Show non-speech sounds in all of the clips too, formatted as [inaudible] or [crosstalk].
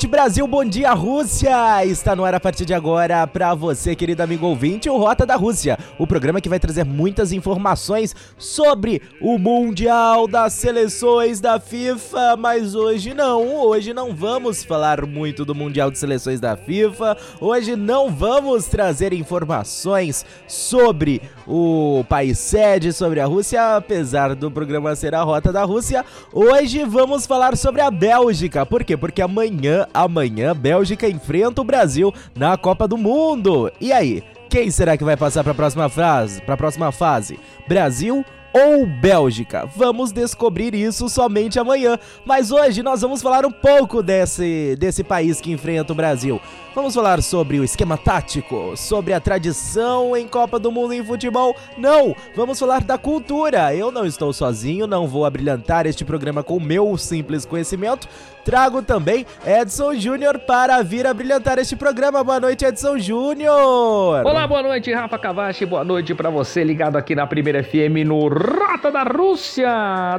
Noite, Brasil. Bom dia, Rússia. Está no ar a partir de agora para você, querido amigo ouvinte, o Rota da Rússia, o programa que vai trazer muitas informações sobre o Mundial das Seleções da FIFA, mas hoje não. Hoje não vamos falar muito do Mundial de Seleções da FIFA. Hoje não vamos trazer informações sobre o país sede, sobre a Rússia, apesar do programa ser a Rota da Rússia. Hoje vamos falar sobre a Bélgica. Por quê? Porque amanhã amanhã, Bélgica enfrenta o Brasil na Copa do Mundo. E aí, quem será que vai passar para a próxima fase? Para a próxima fase? Brasil ou Bélgica? Vamos descobrir isso somente amanhã. Mas hoje nós vamos falar um pouco desse, desse país que enfrenta o Brasil. Vamos falar sobre o esquema tático, sobre a tradição em Copa do Mundo em futebol? Não! Vamos falar da cultura. Eu não estou sozinho, não vou abrilhantar este programa com o meu simples conhecimento. Trago também Edson Júnior para vir a brilhantar este programa. Boa noite, Edson Júnior! Olá, boa noite, Rafa Cavachi. Boa noite para você ligado aqui na Primeira FM no Rota da Rússia.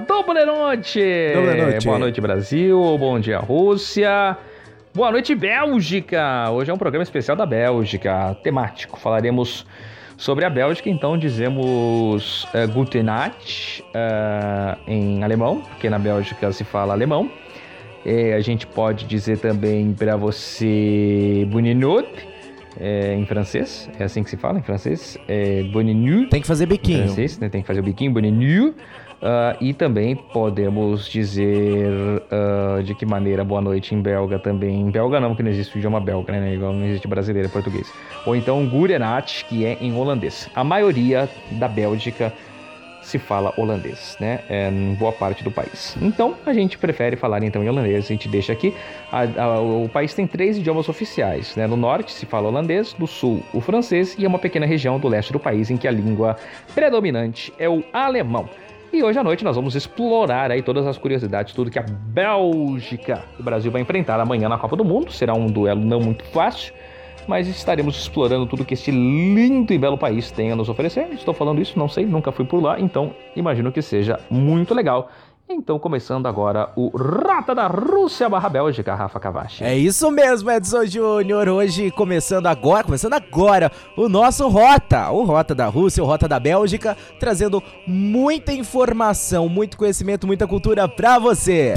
Doble noite! Doble noite. Boa noite, Brasil. Bom dia, Rússia. Boa noite, Bélgica! Hoje é um programa especial da Bélgica, temático. Falaremos sobre a Bélgica, então dizemos uh, Guten Nacht uh, em alemão, porque na Bélgica se fala alemão. É, a gente pode dizer também para você Bonne Nuit, é, em francês, é assim que se fala em francês, é. Tem que fazer biquinho. Francês, né? Tem que fazer o biquinho, Bonne Nuit. Uh, e também podemos dizer uh, de que maneira boa noite em belga também. Em belga não, porque não existe o idioma belga, né? Igual não existe brasileiro e português. Ou então Gurenat, que é em holandês. A maioria da Bélgica se fala holandês, né? É, em boa parte do país. Então a gente prefere falar então em holandês. A gente deixa aqui. A, a, o país tem três idiomas oficiais, né? No norte se fala holandês, no sul o francês e é uma pequena região do leste do país em que a língua predominante é o alemão. E hoje à noite nós vamos explorar aí todas as curiosidades, tudo que a Bélgica o Brasil vai enfrentar amanhã na Copa do Mundo. Será um duelo não muito fácil, mas estaremos explorando tudo que este lindo e belo país tem a nos oferecer. Estou falando isso, não sei, nunca fui por lá, então imagino que seja muito legal. Então, começando agora o Rata da Rússia barra Bélgica, Rafa Cavachi. É isso mesmo, Edson Júnior. Hoje, começando agora, começando agora, o nosso Rota, o Rota da Rússia, o Rota da Bélgica, trazendo muita informação, muito conhecimento, muita cultura pra você.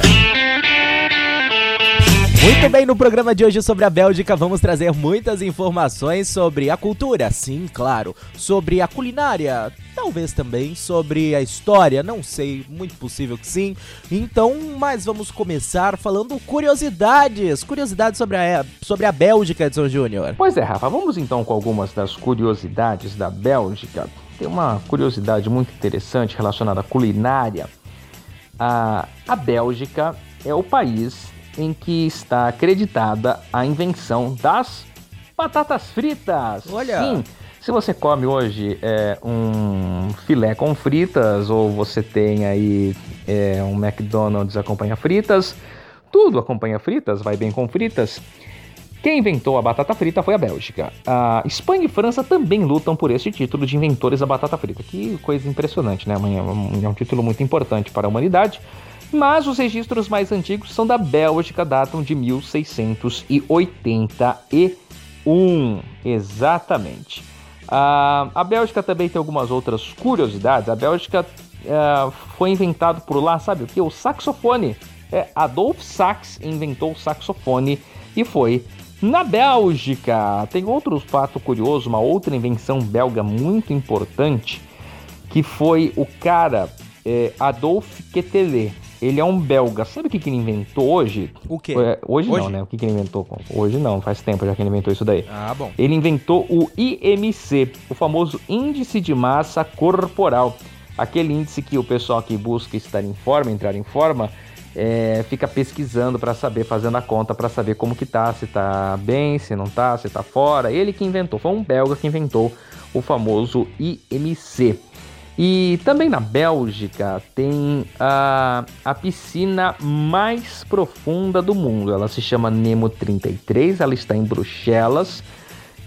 Muito bem, no programa de hoje sobre a Bélgica vamos trazer muitas informações sobre a cultura, sim, claro, sobre a culinária, talvez também sobre a história, não sei, muito possível que sim. Então, mas vamos começar falando curiosidades, curiosidades sobre a, sobre a Bélgica, Edson Júnior. Pois é, Rafa, vamos então com algumas das curiosidades da Bélgica. Tem uma curiosidade muito interessante relacionada à culinária. A, a Bélgica é o país em que está acreditada a invenção das batatas fritas. Olha! Sim, se você come hoje é, um filé com fritas ou você tem aí é, um McDonald's acompanha fritas, tudo acompanha fritas, vai bem com fritas. Quem inventou a batata frita foi a Bélgica. A Espanha e França também lutam por esse título de inventores da batata frita. Que coisa impressionante, né? É um título muito importante para a humanidade mas os registros mais antigos são da Bélgica, datam de 1681. Exatamente. Uh, a Bélgica também tem algumas outras curiosidades. A Bélgica uh, foi inventado por lá, sabe o que? O saxofone. É, Adolf Sax inventou o saxofone e foi na Bélgica. Tem outro fato curioso, uma outra invenção belga muito importante, que foi o cara é, Adolf Quetelet. Ele é um belga. Sabe o que, que ele inventou hoje? O quê? É, hoje, hoje, não, né? O que, que ele inventou? Hoje não, faz tempo já que ele inventou isso daí. Ah, bom. Ele inventou o IMC, o famoso Índice de Massa Corporal. Aquele índice que o pessoal que busca estar em forma, entrar em forma, é, fica pesquisando para saber, fazendo a conta para saber como que tá, se tá bem, se não tá, se tá fora. Ele que inventou, foi um belga que inventou o famoso IMC. E também na Bélgica tem a, a piscina mais profunda do mundo. Ela se chama Nemo 33, ela está em Bruxelas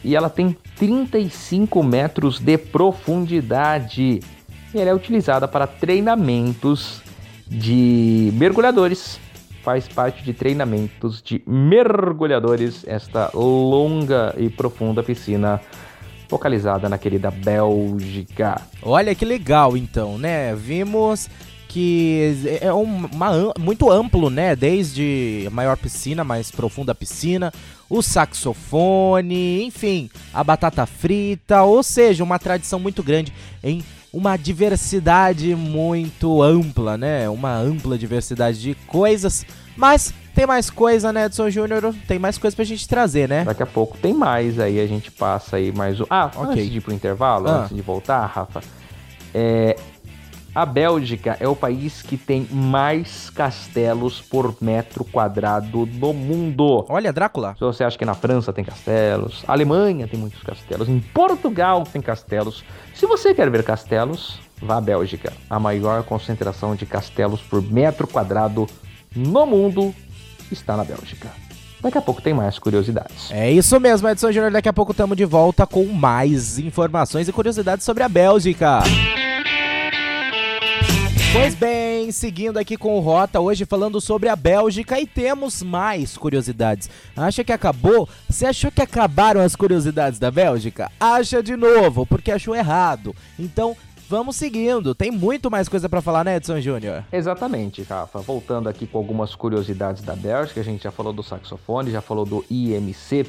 e ela tem 35 metros de profundidade. E ela é utilizada para treinamentos de mergulhadores. Faz parte de treinamentos de mergulhadores esta longa e profunda piscina localizada na querida Bélgica. Olha que legal então, né? Vimos que é uma, muito amplo, né? Desde maior piscina, mais profunda piscina, o saxofone, enfim, a batata frita, ou seja, uma tradição muito grande em uma diversidade muito ampla, né? Uma ampla diversidade de coisas, mas tem mais coisa, né, Edson Júnior? Tem mais coisa pra gente trazer, né? Daqui a pouco tem mais, aí a gente passa aí mais um. Ah, ok. Antes de ir pro intervalo, ah. antes de voltar, Rafa, é, a Bélgica é o país que tem mais castelos por metro quadrado no mundo. Olha, Drácula. Se você acha que na França tem castelos, a Alemanha tem muitos castelos, em Portugal tem castelos. Se você quer ver castelos, vá à Bélgica. A maior concentração de castelos por metro quadrado no mundo está na Bélgica. Daqui a pouco tem mais curiosidades. É isso mesmo, Edson Júnior. Daqui a pouco estamos de volta com mais informações e curiosidades sobre a Bélgica. Pois bem, seguindo aqui com o Rota, hoje falando sobre a Bélgica e temos mais curiosidades. Acha que acabou? Você achou que acabaram as curiosidades da Bélgica? Acha de novo, porque achou errado. Então, vamos seguindo. Tem muito mais coisa para falar, né, Edson Júnior? Exatamente, Rafa. Voltando aqui com algumas curiosidades da Bélgica, a gente já falou do saxofone, já falou do IMC,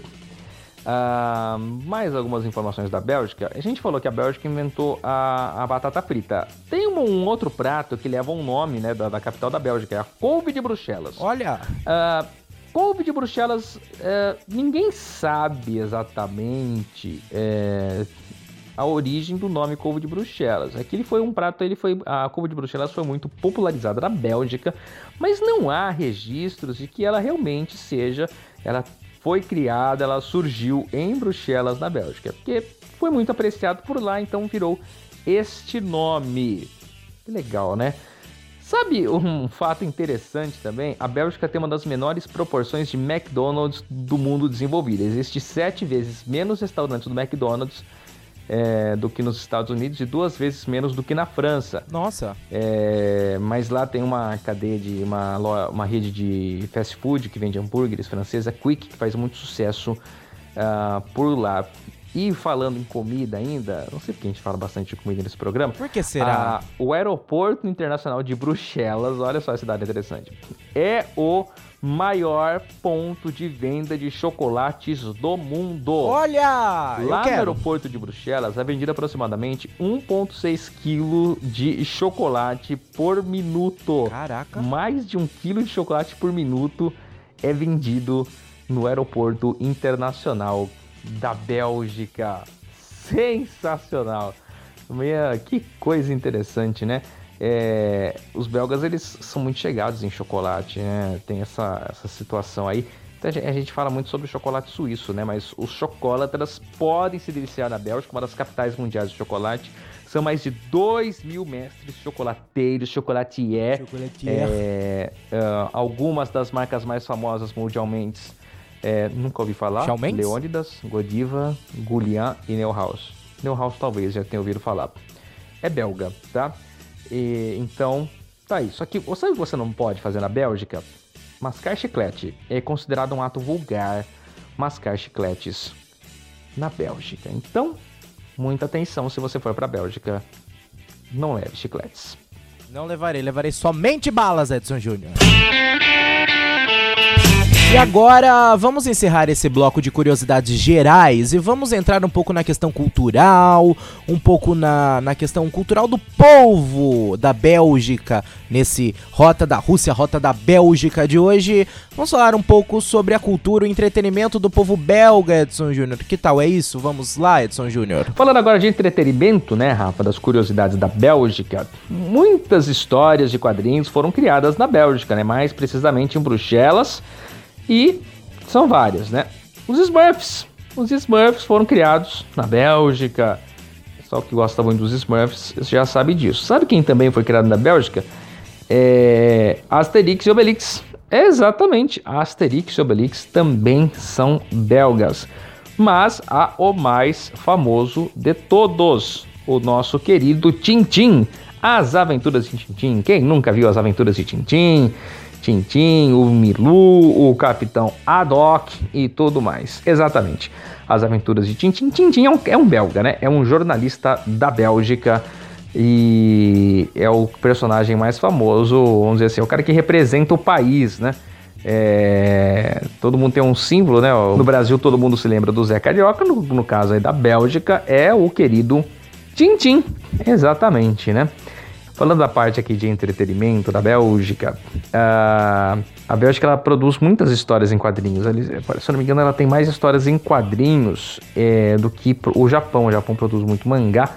Uh, mais algumas informações da Bélgica. A gente falou que a Bélgica inventou a, a batata frita. Tem um, um, outro prato que leva um nome né, da, da, capital da Bélgica, é a couve de Bruxelas. Olha! Uh, couve de Bruxelas, uh, ninguém sabe exatamente é, a origem do nome couve de Bruxelas. É que ele foi um prato, ele foi a couve de Bruxelas foi muito popularizada na Bélgica, mas não há registros de que ela realmente seja, ela foi criada, ela surgiu em Bruxelas, na Bélgica, porque foi muito apreciado por lá, então virou este nome. Que legal, né? Sabe um fato interessante também? A Bélgica tem uma das menores proporções de McDonald's do mundo desenvolvido. Existe sete vezes menos restaurantes do McDonald's é, do que nos Estados Unidos e duas vezes menos do que na França. Nossa! É, mas lá tem uma cadeia de uma, uma rede de fast food que vende hambúrgueres francesa, Quick, que faz muito sucesso uh, por lá. E falando em comida ainda, não sei porque a gente fala bastante de comida nesse programa. Por que será? Uh, o Aeroporto Internacional de Bruxelas, olha só a cidade interessante, é o maior ponto de venda de chocolates do mundo. Olha! Lá no aeroporto de Bruxelas é vendido aproximadamente 1,6 kg de chocolate por minuto. Caraca! Mais de um quilo de chocolate por minuto é vendido no aeroporto internacional da Bélgica. Sensacional! Meia, que coisa interessante, né? É, os belgas eles são muito chegados em chocolate, né? Tem essa, essa situação aí. Então, a gente fala muito sobre o chocolate suíço, né? Mas os chocolatras podem se deliciar na Bélgica, uma das capitais mundiais de chocolate. São mais de 2 mil mestres chocolateiros, chocolatier. chocolatier. É, uh, algumas das marcas mais famosas mundialmente. É, nunca ouvi falar. Leônidas, Godiva, Goulian e Neuhaus. Neuhaus talvez já tenha ouvido falar. É belga, tá? E, então, tá aí. Só que sabe o que você não pode fazer na Bélgica? Mascar chiclete. É considerado um ato vulgar mascar chicletes na Bélgica. Então, muita atenção se você for para a Bélgica. Não leve chicletes. Não levarei, levarei somente balas, Edson Júnior. E agora vamos encerrar esse bloco de curiosidades gerais e vamos entrar um pouco na questão cultural, um pouco na, na questão cultural do povo da Bélgica, nesse Rota da Rússia, Rota da Bélgica de hoje. Vamos falar um pouco sobre a cultura, o entretenimento do povo belga, Edson Júnior. Que tal é isso? Vamos lá, Edson Júnior. Falando agora de entretenimento, né, Rafa, das curiosidades da Bélgica, muitas histórias de quadrinhos foram criadas na Bélgica, né, mais precisamente em Bruxelas e são várias, né? Os Smurfs. Os Smurfs foram criados na Bélgica. O pessoal que gosta muito dos Smurfs já sabe disso. Sabe quem também foi criado na Bélgica? É Asterix e Obelix. Exatamente, Asterix e Obelix também são belgas. Mas há o mais famoso de todos, o nosso querido Tintim. As Aventuras de Tintim. Quem nunca viu as Aventuras de Tintim? Tintim, o Milu, o Capitão Haddock e tudo mais. Exatamente. As aventuras de Tintim. Tintim é um, é um belga, né? É um jornalista da Bélgica e é o personagem mais famoso, vamos dizer assim, é o cara que representa o país, né? É, todo mundo tem um símbolo, né? No Brasil todo mundo se lembra do Zé Carioca, no, no caso aí da Bélgica é o querido Tintim, exatamente, né? Falando da parte aqui de entretenimento da Bélgica, uh, a Bélgica ela produz muitas histórias em quadrinhos. se eu não me engano, ela tem mais histórias em quadrinhos é, do que o Japão. O Japão produz muito mangá,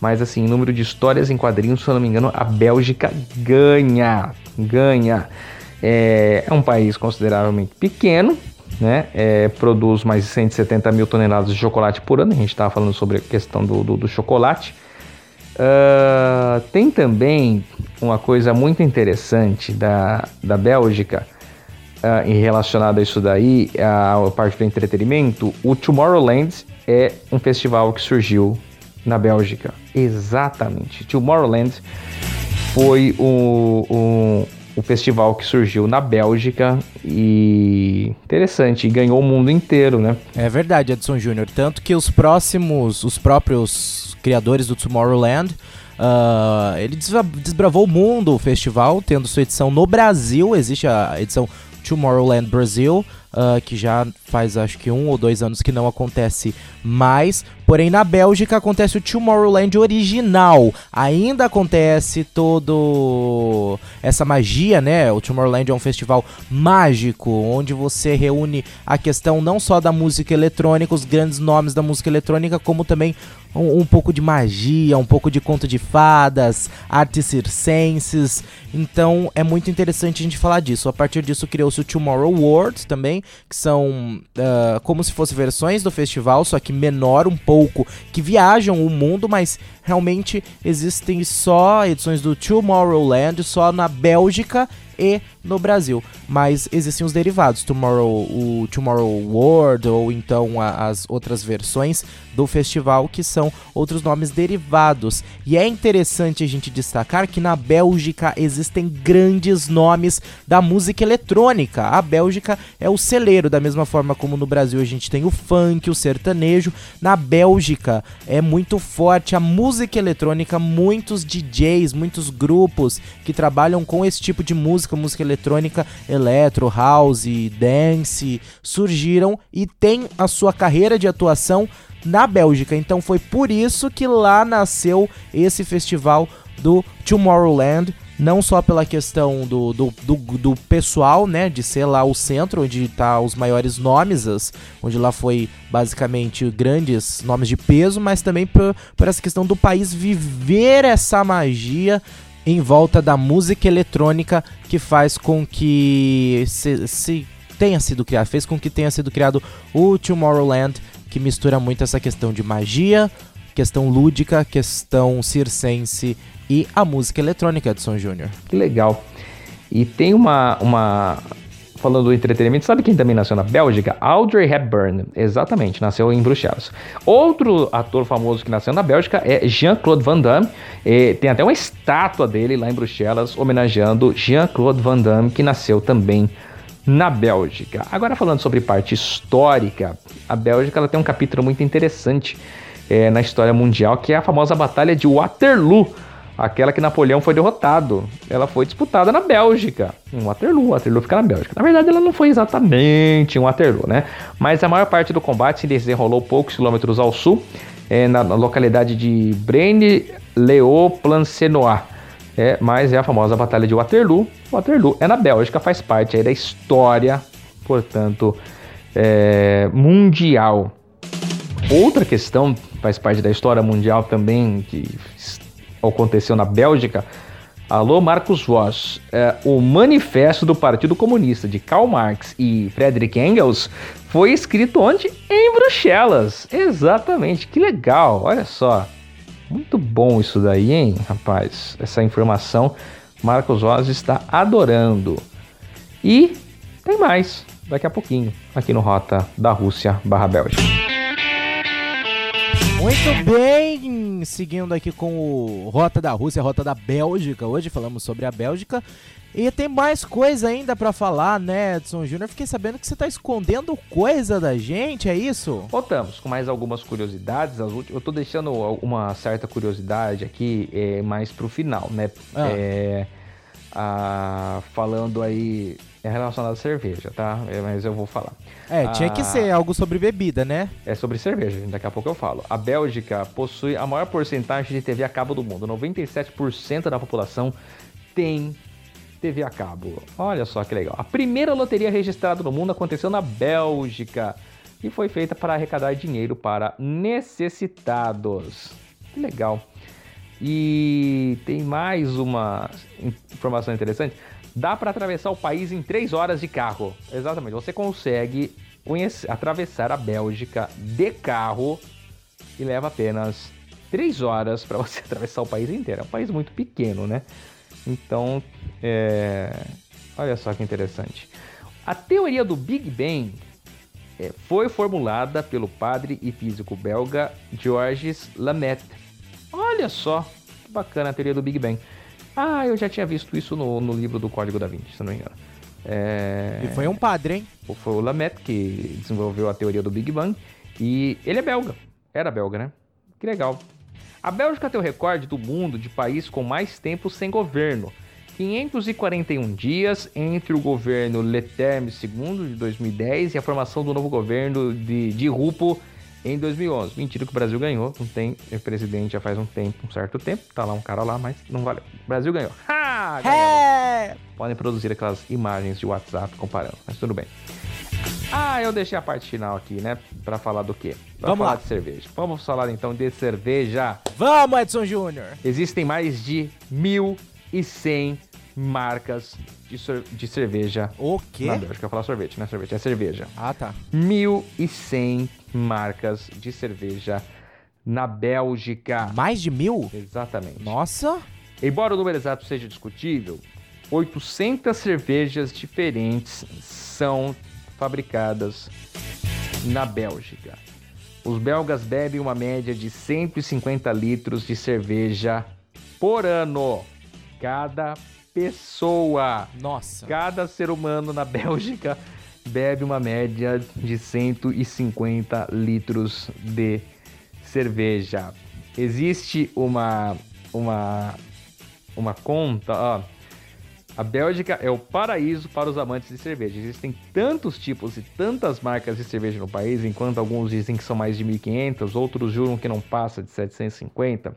mas assim, número de histórias em quadrinhos, se eu não me engano, a Bélgica ganha. Ganha. É, é um país consideravelmente pequeno, né? É, produz mais de 170 mil toneladas de chocolate por ano. A gente estava falando sobre a questão do, do, do chocolate. Uh, tem também uma coisa muito interessante da, da Bélgica uh, em relacionado a isso daí, a, a parte do entretenimento. O Tomorrowland é um festival que surgiu na Bélgica. Exatamente. Tomorrowland foi o, o, o festival que surgiu na Bélgica e interessante, ganhou o mundo inteiro, né? É verdade, Edson Júnior. Tanto que os próximos, os próprios criadores do Tomorrowland. Uh, ele desbravou o mundo, o festival, tendo sua edição no Brasil. Existe a edição Tomorrowland Brasil, uh, que já faz acho que um ou dois anos que não acontece mais. Porém, na Bélgica acontece o Tomorrowland original. Ainda acontece todo essa magia, né? O Tomorrowland é um festival mágico, onde você reúne a questão não só da música eletrônica, os grandes nomes da música eletrônica, como também um, um pouco de magia, um pouco de conto de fadas, artes circenses. Então é muito interessante a gente falar disso. A partir disso criou-se o Tomorrow World também, que são uh, como se fossem versões do festival, só que menor um pouco, que viajam o mundo, mas realmente existem só edições do Tomorrowland só na Bélgica e no Brasil. Mas existem os derivados, Tomorrow, o Tomorrow World ou então a, as outras versões do festival que são outros nomes derivados. E é interessante a gente destacar que na Bélgica existem grandes nomes da música eletrônica. A Bélgica é o celeiro, da mesma forma como no Brasil a gente tem o funk, o sertanejo. Na Bélgica é muito forte a música eletrônica, muitos DJs, muitos grupos que trabalham com esse tipo de música, música eletrônica, eletro, house, dance, surgiram e tem a sua carreira de atuação na Bélgica. Então foi por isso que lá nasceu esse festival do Tomorrowland não só pela questão do, do, do, do, pessoal, né, de ser lá o centro onde tá os maiores nomes, onde lá foi basicamente grandes nomes de peso, mas também por, por essa questão do país viver essa magia em volta da música eletrônica que faz com que se, se tenha sido criado, fez com que tenha sido criado o Tomorrowland, que mistura muito essa questão de magia, questão lúdica, questão circense e a música eletrônica de São Júnior. Que legal. E tem uma, uma, falando do entretenimento, sabe quem também nasceu na Bélgica? Audrey Hepburn, exatamente, nasceu em Bruxelas. Outro ator famoso que nasceu na Bélgica é Jean-Claude Van Damme. E tem até uma estátua dele lá em Bruxelas, homenageando Jean-Claude Van Damme, que nasceu também na Bélgica. Agora falando sobre parte histórica, a Bélgica ela tem um capítulo muito interessante é, na história mundial, que é a famosa Batalha de Waterloo. Aquela que Napoleão foi derrotado, ela foi disputada na Bélgica, em Waterloo. Waterloo fica na Bélgica. Na verdade, ela não foi exatamente em Waterloo, né? Mas a maior parte do combate se desenrolou poucos quilômetros ao sul, é, na, localidade de Braine-Léo-Plancenois. É, mas é a famosa Batalha de Waterloo. Waterloo é na Bélgica, faz parte aí da história, portanto, é, mundial. Outra questão faz parte da história mundial também, que aconteceu na Bélgica. Alô, Marcos Voss. É, o Manifesto do Partido Comunista de Karl Marx e Friedrich Engels foi escrito onde? Em Bruxelas. Exatamente, que legal, olha só. Muito bom isso daí, hein, rapaz? Essa informação Marcos Voss está adorando. E tem mais daqui a pouquinho aqui no Rota da Rússia barra Bélgica. Muito bem, seguindo aqui com o Rota da Rússia, Rota da Bélgica. Hoje falamos sobre a Bélgica. E tem mais coisa ainda para falar, né, Edson Júnior? Fiquei sabendo que você tá escondendo coisa da gente, é isso? Voltamos com mais algumas curiosidades. Eu tô deixando uma certa curiosidade aqui é, mais pro final, né? Ah. É, a, falando aí é relacionado à cerveja, tá? É, mas eu vou falar. É, tinha que ser algo sobre bebida, né? É sobre cerveja, daqui a pouco eu falo. A Bélgica possui a maior porcentagem de TV a cabo do mundo. 97% da população tem TV a cabo. Olha só que legal. A primeira loteria registrada no mundo aconteceu na Bélgica e foi feita para arrecadar dinheiro para necessitados. Que legal. E tem mais uma informação interessante. Dá para atravessar o país em 3 horas de carro. Exatamente. Você consegue conhecer, atravessar a Bélgica de carro e leva apenas 3 horas para [laughs] você atravessar o país inteiro. É um país muito pequeno, né? Então, é... olha só que interessante. A teoria do Big Bang é, foi formulada pelo padre e físico belga Georges Lamette. Olha só que bacana a teoria do Big Bang. Ah, eu já tinha visto isso no, no livro do Código da Vinci, se não me engano. É... E foi um padre, hein? Foi o Lamette que desenvolveu a teoria do Big Bang. E ele é belga. Era belga, né? Que legal. A Bélgica tem o recorde do mundo de país com mais tempo sem governo. 541 dias entre o governo Leterme II de 2010 e a formação do novo governo de, de Rupo em 2011. Mentira que o Brasil ganhou, não tem presidente já faz um tempo, um certo tempo. Tá lá um cara lá, mas não valeu. O Brasil ganhou. Ha! É. Podem produzir aquelas imagens de WhatsApp comparando, mas tudo bem. Ah, eu deixei a parte final aqui, né? Pra falar do quê? Pra Vamos falar lá. de cerveja. Vamos falar então de cerveja. Vamos, Edson Júnior! Existem mais de 1.100 marcas de, de cerveja. O quê? Não, acho que eu falar sorvete, não é sorvete, é cerveja. Ah, tá. 1.100 marcas de cerveja na Bélgica. Mais de mil? Exatamente. Nossa! Embora o número exato seja discutível, 800 cervejas diferentes são fabricadas na Bélgica. Os belgas bebem uma média de 150 litros de cerveja por ano. Cada pessoa. Nossa. Cada ser humano na [laughs] Bélgica bebe uma média de 150 litros de cerveja. Existe uma uma uma conta, ó. A Bélgica é o paraíso para os amantes de cerveja. Existem tantos tipos e tantas marcas de cerveja no país, enquanto alguns dizem que são mais de 1.500, outros juram que não passa de 750.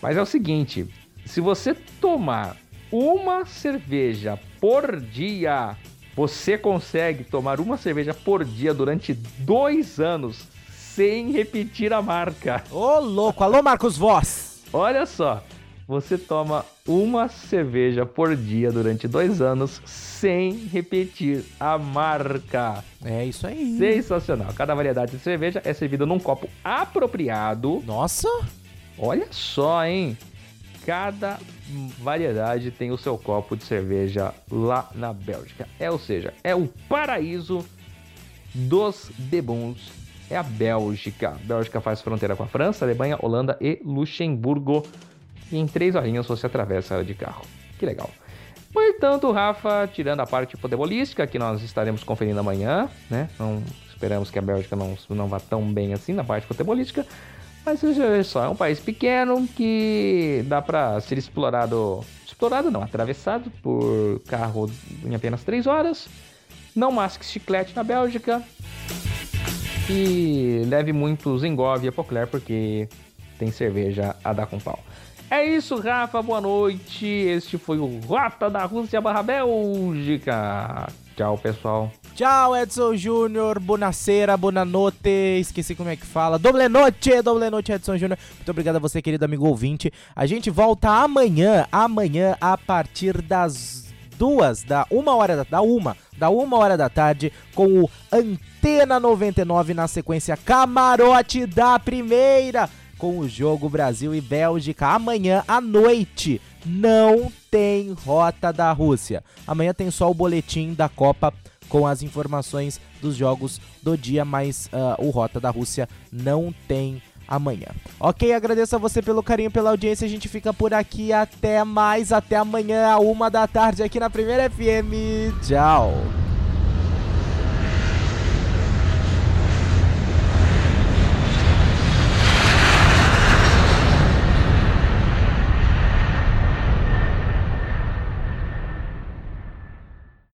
Mas é o seguinte, se você tomar uma cerveja por dia, você consegue tomar uma cerveja por dia durante dois anos sem repetir a marca. Ô, louco! Alô, Marcos Voss! Olha só, você toma uma cerveja por dia durante dois anos sem repetir a marca. É isso aí. Sensacional. Cada variedade de cerveja é servida num copo apropriado. Nossa! Olha só, hein? Cada variedade tem o seu copo de cerveja lá na Bélgica. É, ou seja, é o paraíso dos bebuns. É a Bélgica. A Bélgica faz fronteira com a França, Alemanha, Holanda e Luxemburgo. E em três horinhas você atravessa ela de carro. Que legal. Portanto, Rafa, tirando a parte futebolística, que nós estaremos conferindo amanhã, né? Não esperamos que a Bélgica não, não vá tão bem assim na parte futebolística. Mas é só, é um país pequeno que dá para ser explorado. Explorado não, atravessado por carro em apenas 3 horas. Não masque chiclete na Bélgica. E leve muitos engove a Pocler porque tem cerveja a dar com pau. É isso, Rafa. Boa noite. Este foi o Rota da Rússia barra Bélgica. Tchau, pessoal. Tchau, Edson Júnior. Bonacera, bonanote. Esqueci como é que fala. Doble noite, doble noite, Edson Júnior. Muito obrigado a você, querido amigo ouvinte. A gente volta amanhã, amanhã, a partir das duas, da uma hora da, da uma, da uma hora da tarde, com o Antena 99 na sequência Camarote da Primeira com o jogo Brasil e Bélgica. Amanhã à noite não tem Rota da Rússia. Amanhã tem só o boletim da Copa com as informações dos jogos do dia, mas uh, o Rota da Rússia não tem amanhã. Ok, agradeço a você pelo carinho, pela audiência. A gente fica por aqui. Até mais, até amanhã, uma da tarde, aqui na Primeira FM. Tchau.